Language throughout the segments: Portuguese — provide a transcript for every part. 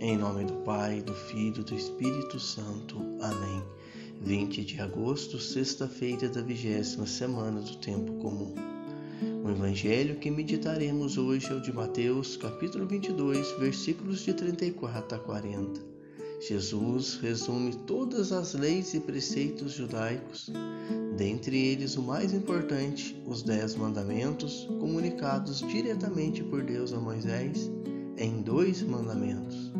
Em nome do Pai, do Filho e do Espírito Santo. Amém. 20 de agosto, sexta-feira da vigésima semana do Tempo Comum. O evangelho que meditaremos hoje é o de Mateus, capítulo 22, versículos de 34 a 40. Jesus resume todas as leis e preceitos judaicos, dentre eles o mais importante, os Dez Mandamentos, comunicados diretamente por Deus a Moisés em dois mandamentos.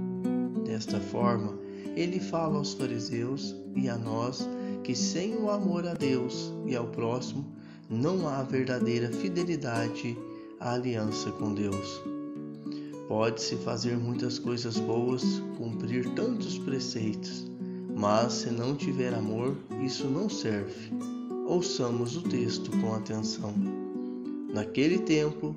Desta forma, ele fala aos fariseus e a nós que sem o amor a Deus e ao próximo não há verdadeira fidelidade à aliança com Deus. Pode-se fazer muitas coisas boas, cumprir tantos preceitos, mas se não tiver amor, isso não serve. Ouçamos o texto com atenção. Naquele tempo,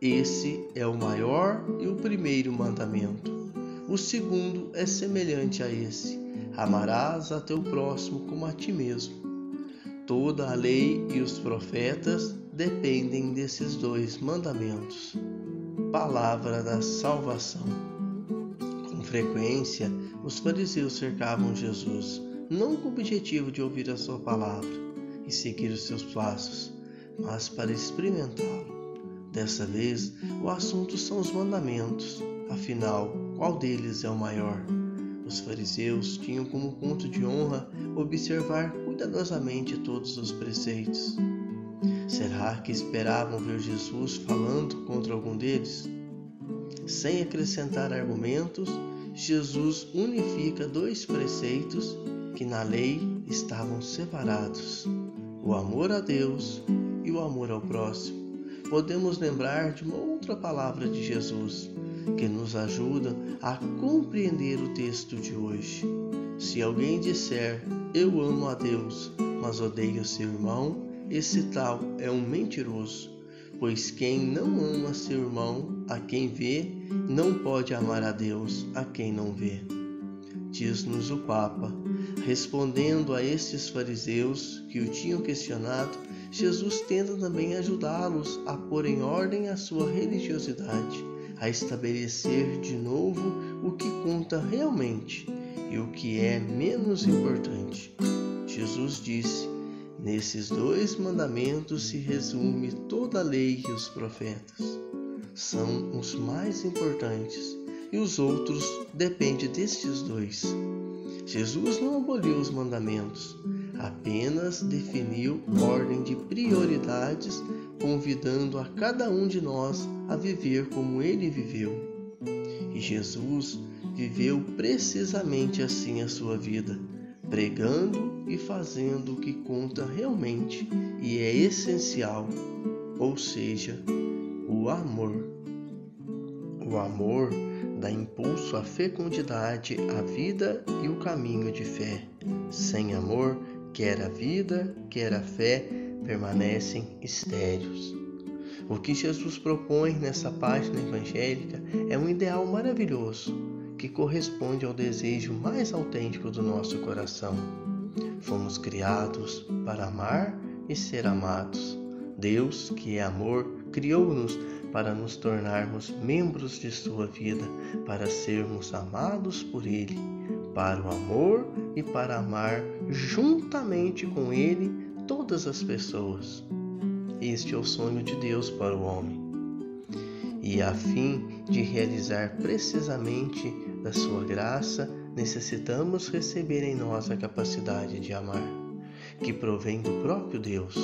esse é o maior e o primeiro mandamento. O segundo é semelhante a esse: amarás a teu próximo como a ti mesmo. Toda a lei e os profetas dependem desses dois mandamentos. Palavra da salvação. Com frequência, os fariseus cercavam Jesus, não com o objetivo de ouvir a sua palavra e seguir os seus passos, mas para experimentá-lo. Dessa vez, o assunto são os mandamentos. Afinal, qual deles é o maior? Os fariseus tinham como ponto de honra observar cuidadosamente todos os preceitos. Será que esperavam ver Jesus falando contra algum deles? Sem acrescentar argumentos, Jesus unifica dois preceitos que na lei estavam separados: o amor a Deus e o amor ao próximo podemos lembrar de uma outra palavra de Jesus que nos ajuda a compreender o texto de hoje. Se alguém disser eu amo a Deus, mas odeia seu irmão, esse tal é um mentiroso, pois quem não ama seu irmão, a quem vê, não pode amar a Deus, a quem não vê. Diz-nos o Papa, respondendo a estes fariseus que o tinham questionado Jesus tenta também ajudá-los a pôr em ordem a sua religiosidade, a estabelecer de novo o que conta realmente e o que é menos importante. Jesus disse: Nesses dois mandamentos se resume toda a lei e os profetas. São os mais importantes e os outros dependem destes dois. Jesus não aboliu os mandamentos, apenas definiu ordem de prioridades, convidando a cada um de nós a viver como ele viveu. E Jesus viveu precisamente assim a sua vida, pregando e fazendo o que conta realmente e é essencial, ou seja, o amor. O amor dá impulso à fecundidade, à vida e o caminho de fé. Sem amor, quer a vida, quer a fé, permanecem estéreos. O que Jesus propõe nessa página evangélica é um ideal maravilhoso que corresponde ao desejo mais autêntico do nosso coração. Fomos criados para amar e ser amados. Deus, que é amor, criou-nos para nos tornarmos membros de Sua vida, para sermos amados por Ele, para o amor e para amar juntamente com Ele todas as pessoas. Este é o sonho de Deus para o homem. E a fim de realizar precisamente da Sua graça, necessitamos receber em nós a capacidade de amar, que provém do próprio Deus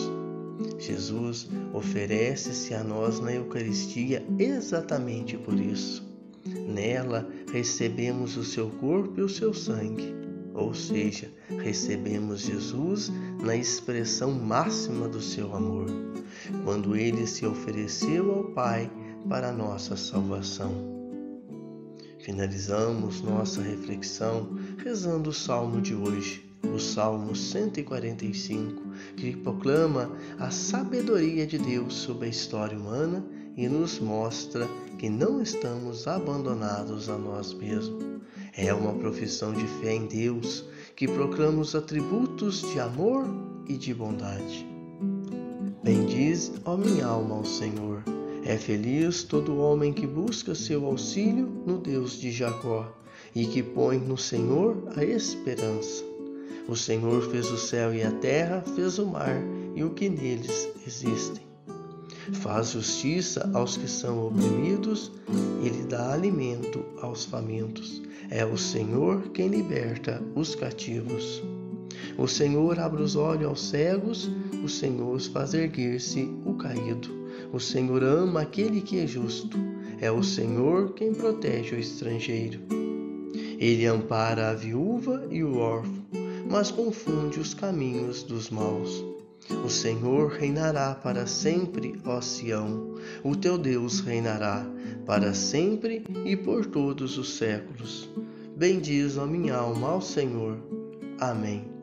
Jesus oferece-se a nós na Eucaristia exatamente por isso. Nela recebemos o seu corpo e o seu sangue, ou seja, recebemos Jesus na expressão máxima do seu amor, quando ele se ofereceu ao Pai para nossa salvação. Finalizamos nossa reflexão rezando o salmo de hoje, o Salmo 145, que proclama a sabedoria de Deus sobre a história humana e nos mostra que não estamos abandonados a nós mesmos. É uma profissão de fé em Deus que proclama os atributos de amor e de bondade. Bendiz, ó minha alma, ao Senhor. É feliz todo homem que busca seu auxílio no Deus de Jacó e que põe no Senhor a esperança. O Senhor fez o céu e a terra, fez o mar e o que neles existem. Faz justiça aos que são oprimidos e lhe dá alimento aos famintos. É o Senhor quem liberta os cativos. O Senhor abre os olhos aos cegos, o Senhor faz erguer-se o caído. O Senhor ama aquele que é justo. É o Senhor quem protege o estrangeiro. Ele ampara a viúva e o órfão, mas confunde os caminhos dos maus. O Senhor reinará para sempre, ó Sião. O teu Deus reinará para sempre e por todos os séculos. Bendiz a minha alma ao Senhor. Amém.